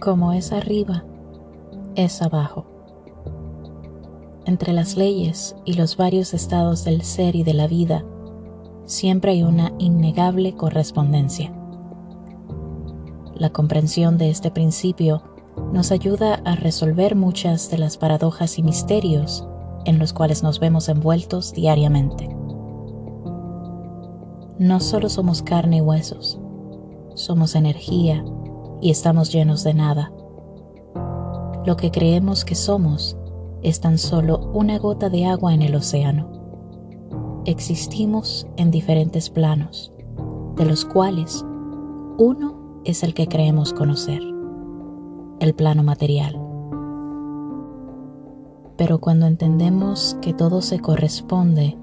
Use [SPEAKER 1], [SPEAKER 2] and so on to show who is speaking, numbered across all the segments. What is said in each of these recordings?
[SPEAKER 1] Como es arriba, es abajo. Entre las leyes y los varios estados del ser y de la vida, siempre hay una innegable correspondencia. La comprensión de este principio nos ayuda a resolver muchas de las paradojas y misterios en los cuales nos vemos envueltos diariamente. No solo somos carne y huesos, somos energía y estamos llenos de nada. Lo que creemos que somos es tan solo una gota de agua en el océano. Existimos en diferentes planos, de los cuales uno es el que creemos conocer el plano material. Pero cuando entendemos que todo se corresponde,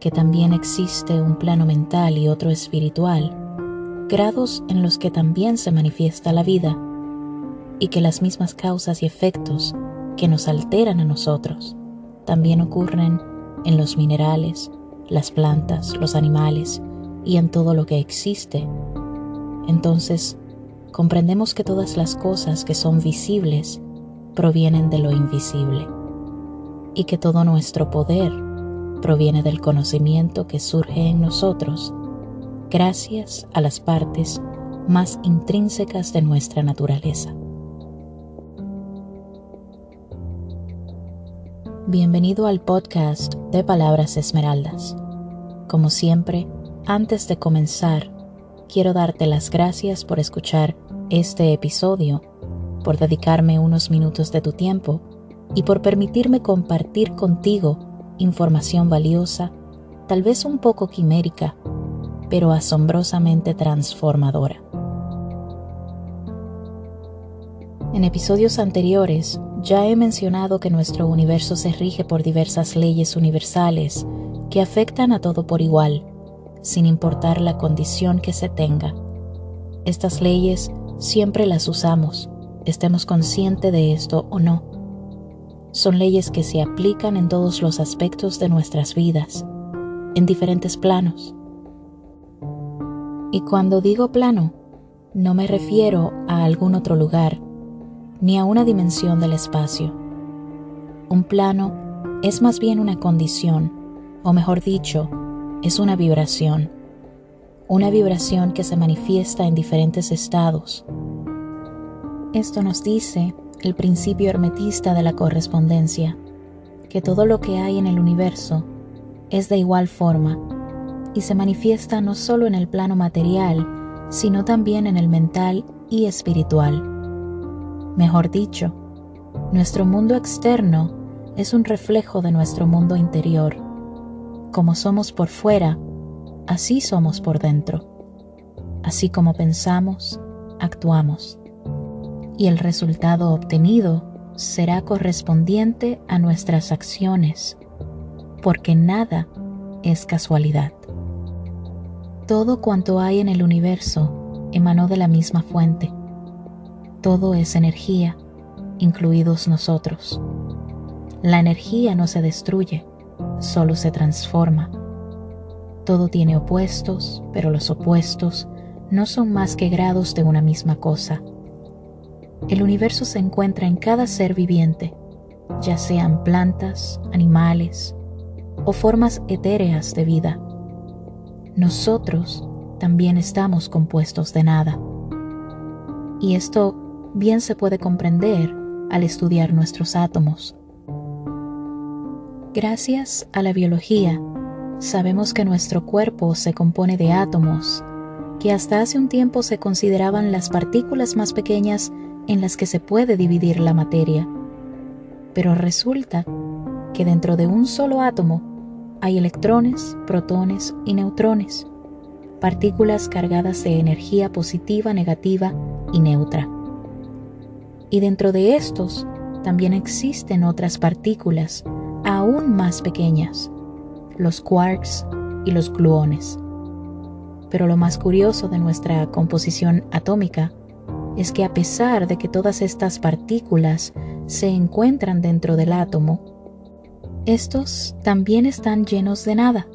[SPEAKER 1] que también existe un plano mental y otro espiritual, grados en los que también se manifiesta la vida, y que las mismas causas y efectos que nos alteran a nosotros también ocurren en los minerales, las plantas, los animales y en todo lo que existe, entonces comprendemos que todas las cosas que son visibles provienen de lo invisible y que todo nuestro poder proviene del conocimiento que surge en nosotros gracias a las partes más intrínsecas de nuestra naturaleza. Bienvenido al podcast de Palabras Esmeraldas. Como siempre, antes de comenzar, quiero darte las gracias por escuchar este episodio, por dedicarme unos minutos de tu tiempo y por permitirme compartir contigo información valiosa, tal vez un poco quimérica, pero asombrosamente transformadora. En episodios anteriores ya he mencionado que nuestro universo se rige por diversas leyes universales que afectan a todo por igual sin importar la condición que se tenga. Estas leyes siempre las usamos, estemos conscientes de esto o no. Son leyes que se aplican en todos los aspectos de nuestras vidas, en diferentes planos. Y cuando digo plano, no me refiero a algún otro lugar, ni a una dimensión del espacio. Un plano es más bien una condición, o mejor dicho, es una vibración, una vibración que se manifiesta en diferentes estados. Esto nos dice el principio hermetista de la correspondencia, que todo lo que hay en el universo es de igual forma y se manifiesta no solo en el plano material, sino también en el mental y espiritual. Mejor dicho, nuestro mundo externo es un reflejo de nuestro mundo interior como somos por fuera, así somos por dentro. Así como pensamos, actuamos. Y el resultado obtenido será correspondiente a nuestras acciones, porque nada es casualidad. Todo cuanto hay en el universo emanó de la misma fuente. Todo es energía, incluidos nosotros. La energía no se destruye, solo se transforma. Todo tiene opuestos, pero los opuestos no son más que grados de una misma cosa. El universo se encuentra en cada ser viviente, ya sean plantas, animales o formas etéreas de vida. Nosotros también estamos compuestos de nada. Y esto bien se puede comprender al estudiar nuestros átomos. Gracias a la biología, sabemos que nuestro cuerpo se compone de átomos, que hasta hace un tiempo se consideraban las partículas más pequeñas en las que se puede dividir la materia. Pero resulta que dentro de un solo átomo hay electrones, protones y neutrones, partículas cargadas de energía positiva, negativa y neutra. Y dentro de estos también existen otras partículas aún más pequeñas, los quarks y los gluones. Pero lo más curioso de nuestra composición atómica es que a pesar de que todas estas partículas se encuentran dentro del átomo, estos también están llenos de nada.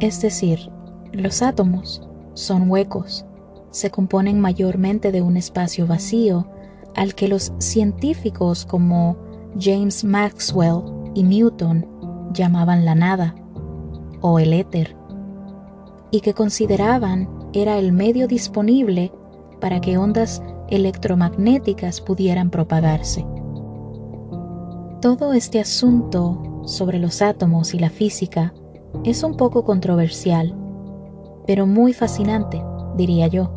[SPEAKER 1] Es decir, los átomos son huecos, se componen mayormente de un espacio vacío al que los científicos como James Maxwell y Newton llamaban la nada o el éter, y que consideraban era el medio disponible para que ondas electromagnéticas pudieran propagarse. Todo este asunto sobre los átomos y la física es un poco controversial, pero muy fascinante, diría yo.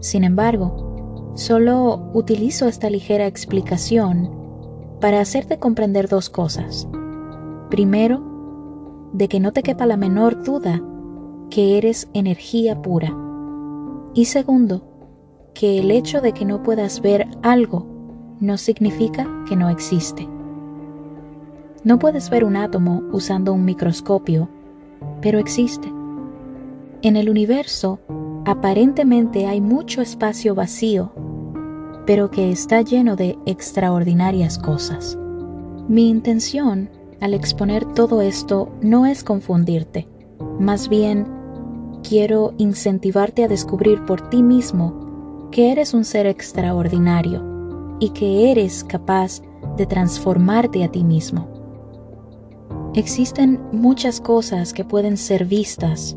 [SPEAKER 1] Sin embargo, solo utilizo esta ligera explicación para hacerte comprender dos cosas. Primero, de que no te quepa la menor duda que eres energía pura. Y segundo, que el hecho de que no puedas ver algo no significa que no existe. No puedes ver un átomo usando un microscopio, pero existe. En el universo, aparentemente hay mucho espacio vacío, pero que está lleno de extraordinarias cosas. Mi intención al exponer todo esto no es confundirte, más bien quiero incentivarte a descubrir por ti mismo que eres un ser extraordinario y que eres capaz de transformarte a ti mismo. Existen muchas cosas que pueden ser vistas,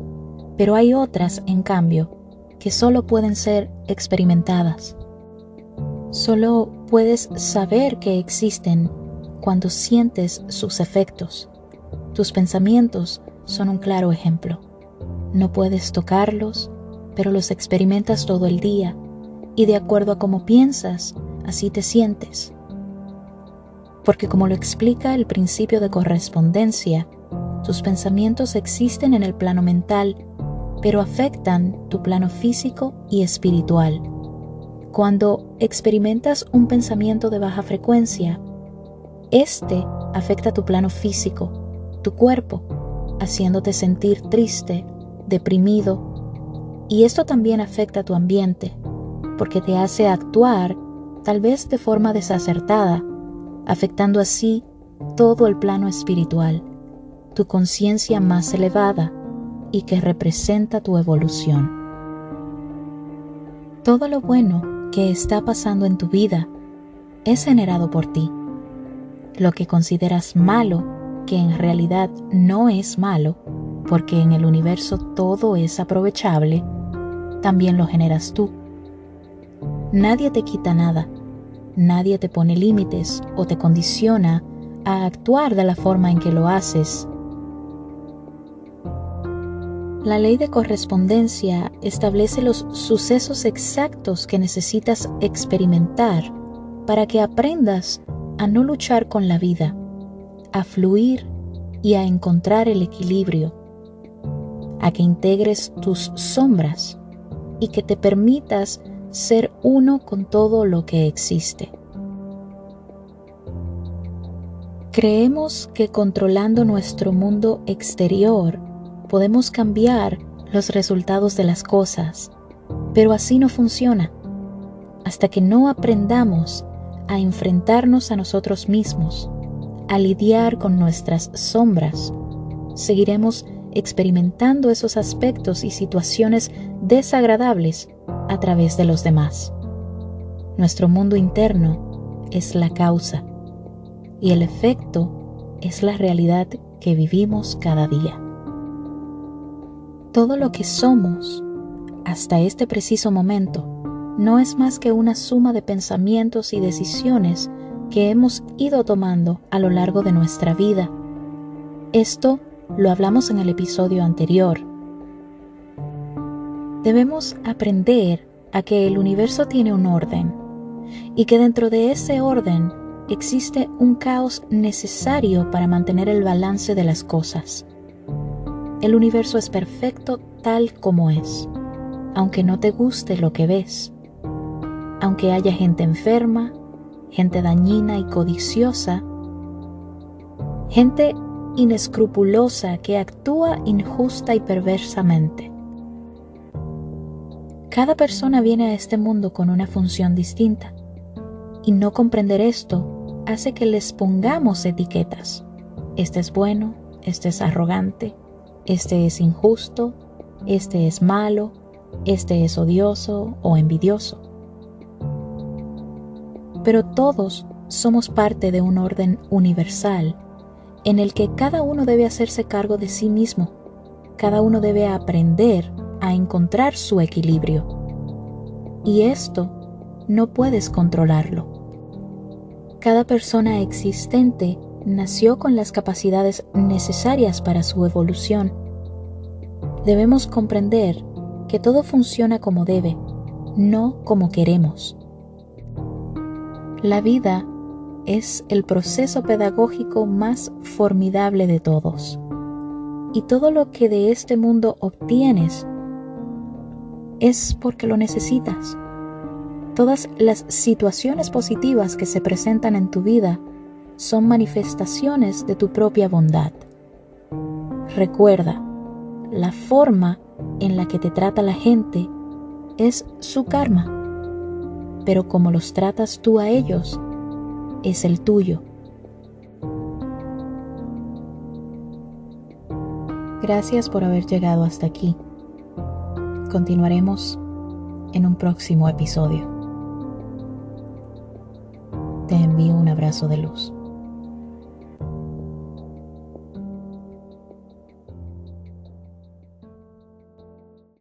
[SPEAKER 1] pero hay otras, en cambio, que solo pueden ser experimentadas. Solo puedes saber que existen cuando sientes sus efectos. Tus pensamientos son un claro ejemplo. No puedes tocarlos, pero los experimentas todo el día y de acuerdo a cómo piensas, así te sientes. Porque como lo explica el principio de correspondencia, tus pensamientos existen en el plano mental, pero afectan tu plano físico y espiritual. Cuando experimentas un pensamiento de baja frecuencia, este afecta tu plano físico, tu cuerpo, haciéndote sentir triste, deprimido, y esto también afecta tu ambiente, porque te hace actuar tal vez de forma desacertada, afectando así todo el plano espiritual, tu conciencia más elevada y que representa tu evolución. Todo lo bueno que está pasando en tu vida es generado por ti. Lo que consideras malo, que en realidad no es malo, porque en el universo todo es aprovechable, también lo generas tú. Nadie te quita nada, nadie te pone límites o te condiciona a actuar de la forma en que lo haces. La ley de correspondencia establece los sucesos exactos que necesitas experimentar para que aprendas a no luchar con la vida, a fluir y a encontrar el equilibrio, a que integres tus sombras y que te permitas ser uno con todo lo que existe. Creemos que controlando nuestro mundo exterior podemos cambiar los resultados de las cosas, pero así no funciona. Hasta que no aprendamos a enfrentarnos a nosotros mismos, a lidiar con nuestras sombras, seguiremos experimentando esos aspectos y situaciones desagradables a través de los demás. Nuestro mundo interno es la causa y el efecto es la realidad que vivimos cada día. Todo lo que somos hasta este preciso momento no es más que una suma de pensamientos y decisiones que hemos ido tomando a lo largo de nuestra vida. Esto lo hablamos en el episodio anterior. Debemos aprender a que el universo tiene un orden y que dentro de ese orden existe un caos necesario para mantener el balance de las cosas. El universo es perfecto tal como es, aunque no te guste lo que ves, aunque haya gente enferma, gente dañina y codiciosa, gente inescrupulosa que actúa injusta y perversamente. Cada persona viene a este mundo con una función distinta y no comprender esto hace que les pongamos etiquetas. Este es bueno, este es arrogante, este es injusto, este es malo, este es odioso o envidioso. Pero todos somos parte de un orden universal en el que cada uno debe hacerse cargo de sí mismo, cada uno debe aprender a encontrar su equilibrio. Y esto no puedes controlarlo. Cada persona existente nació con las capacidades necesarias para su evolución. Debemos comprender que todo funciona como debe, no como queremos. La vida es el proceso pedagógico más formidable de todos. Y todo lo que de este mundo obtienes es porque lo necesitas. Todas las situaciones positivas que se presentan en tu vida son manifestaciones de tu propia bondad. Recuerda, la forma en la que te trata la gente es su karma, pero como los tratas tú a ellos, es el tuyo. Gracias por haber llegado hasta aquí. Continuaremos en un próximo episodio. Te envío un abrazo de luz.